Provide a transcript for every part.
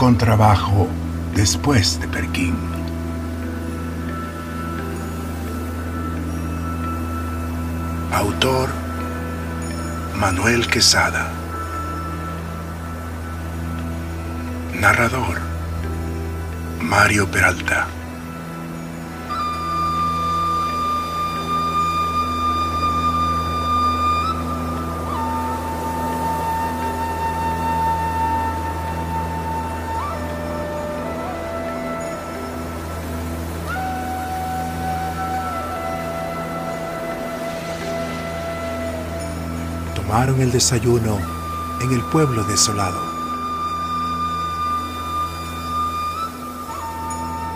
Un contrabajo después de Perquín. Autor Manuel Quesada. Narrador Mario Peralta. Tomaron el desayuno en el pueblo desolado.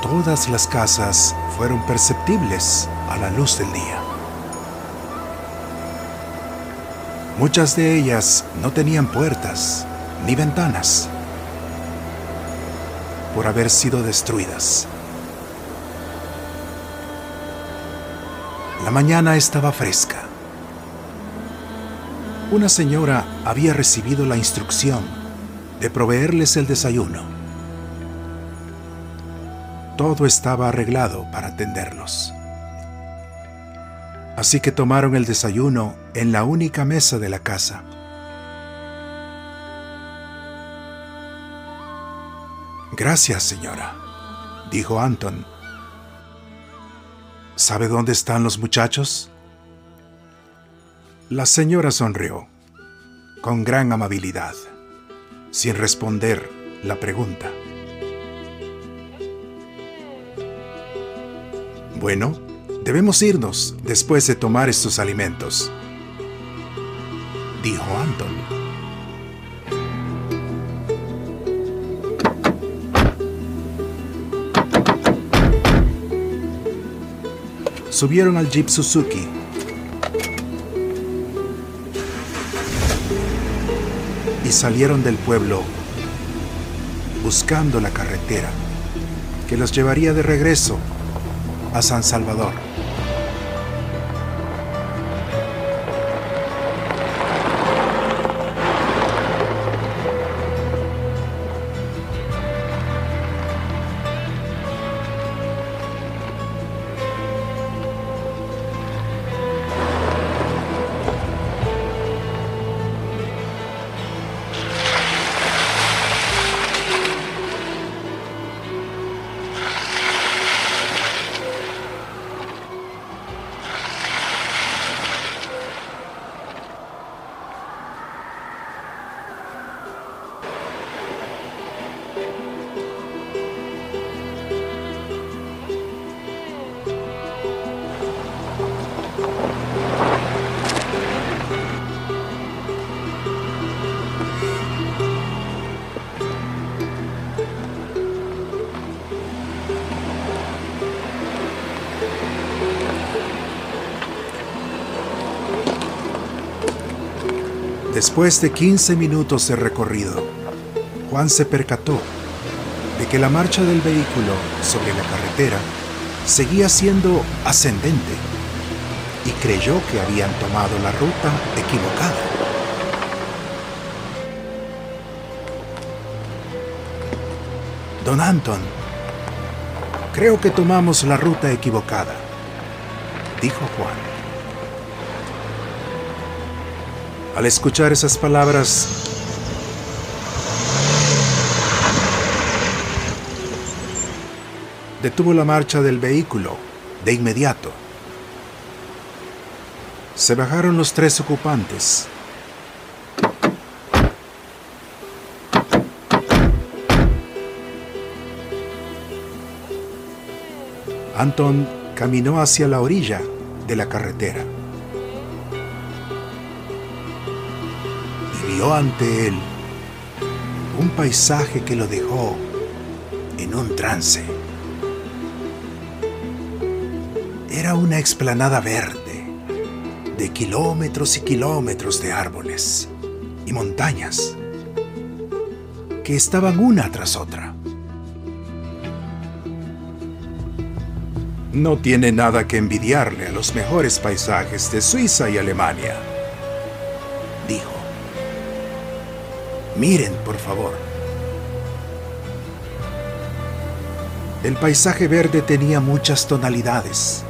Todas las casas fueron perceptibles a la luz del día. Muchas de ellas no tenían puertas ni ventanas por haber sido destruidas. La mañana estaba fresca una señora había recibido la instrucción de proveerles el desayuno. Todo estaba arreglado para atenderlos. Así que tomaron el desayuno en la única mesa de la casa. Gracias, señora, dijo Anton. ¿Sabe dónde están los muchachos? La señora sonrió, con gran amabilidad, sin responder la pregunta. Bueno, debemos irnos después de tomar estos alimentos, dijo Anton. Subieron al Jeep Suzuki y salieron del pueblo buscando la carretera que los llevaría de regreso a San Salvador. Después de 15 minutos de recorrido, Juan se percató de que la marcha del vehículo sobre la carretera seguía siendo ascendente y creyó que habían tomado la ruta equivocada. Don Anton, creo que tomamos la ruta equivocada, dijo Juan. Al escuchar esas palabras, detuvo la marcha del vehículo de inmediato. Se bajaron los tres ocupantes. Anton caminó hacia la orilla de la carretera. Vio ante él un paisaje que lo dejó en un trance. Era una explanada verde, de kilómetros y kilómetros de árboles y montañas, que estaban una tras otra. No tiene nada que envidiarle a los mejores paisajes de Suiza y Alemania, dijo. Miren, por favor. El paisaje verde tenía muchas tonalidades,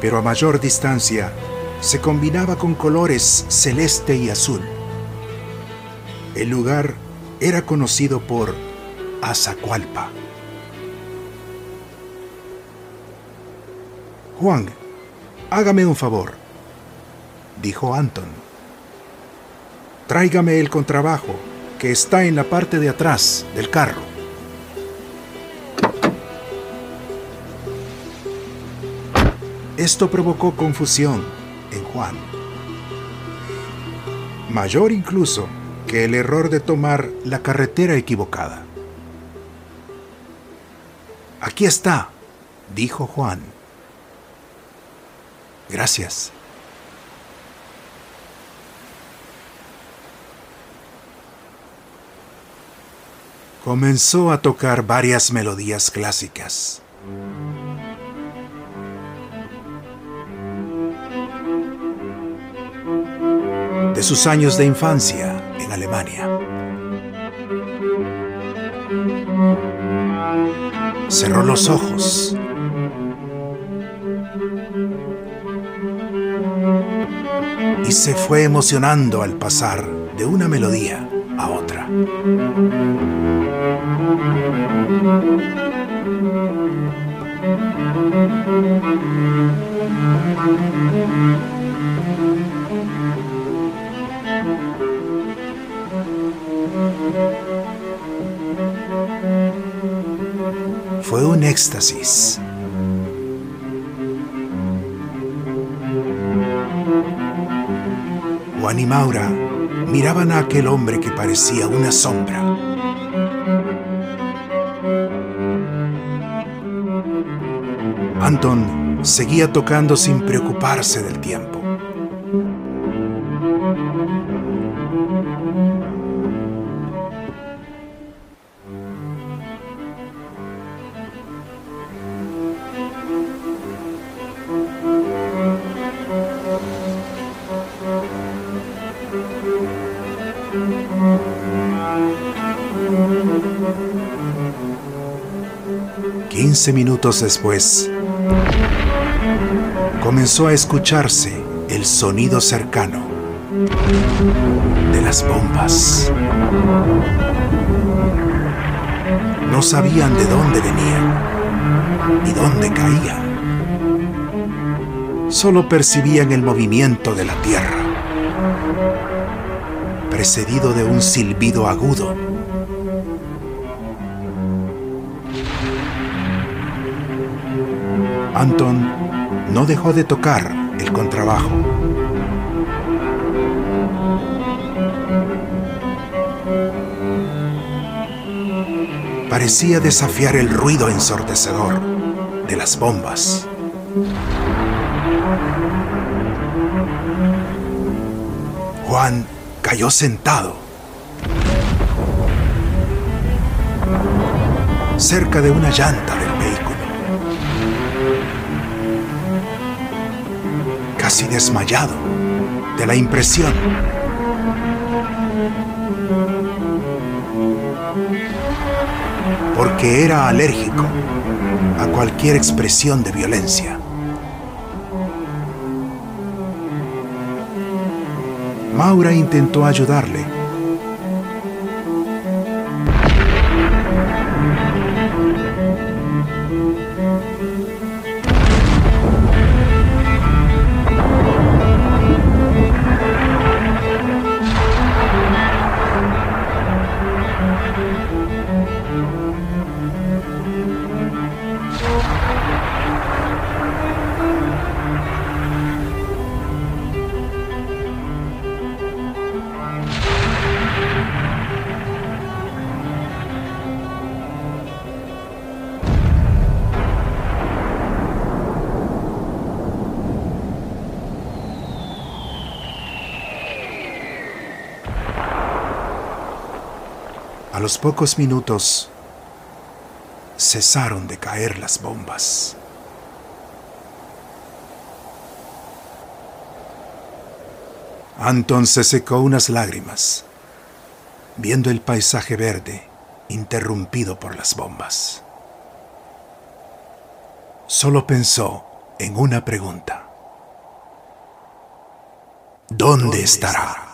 pero a mayor distancia se combinaba con colores celeste y azul. El lugar era conocido por Azacualpa. Juan, hágame un favor, dijo Anton. Tráigame el contrabajo que está en la parte de atrás del carro. Esto provocó confusión en Juan. Mayor incluso que el error de tomar la carretera equivocada. Aquí está, dijo Juan. Gracias. Comenzó a tocar varias melodías clásicas. De sus años de infancia en Alemania. Cerró los ojos y se fue emocionando al pasar de una melodía a otra. Fue un éxtasis Juan y Maura miraban a aquel hombre que parecía una sombra. Anton seguía tocando sin preocuparse del tiempo. Quince minutos después, comenzó a escucharse el sonido cercano de las bombas. No sabían de dónde venían y dónde caían. Solo percibían el movimiento de la tierra, precedido de un silbido agudo Anton no dejó de tocar el contrabajo. Parecía desafiar el ruido ensordecedor de las bombas. Juan cayó sentado cerca de una llanta del vehículo. Casi desmayado de la impresión. Porque era alérgico a cualquier expresión de violencia. Maura intentó ayudarle. A los pocos minutos cesaron de caer las bombas. Anton se secó unas lágrimas, viendo el paisaje verde interrumpido por las bombas. Solo pensó en una pregunta. ¿Dónde estará?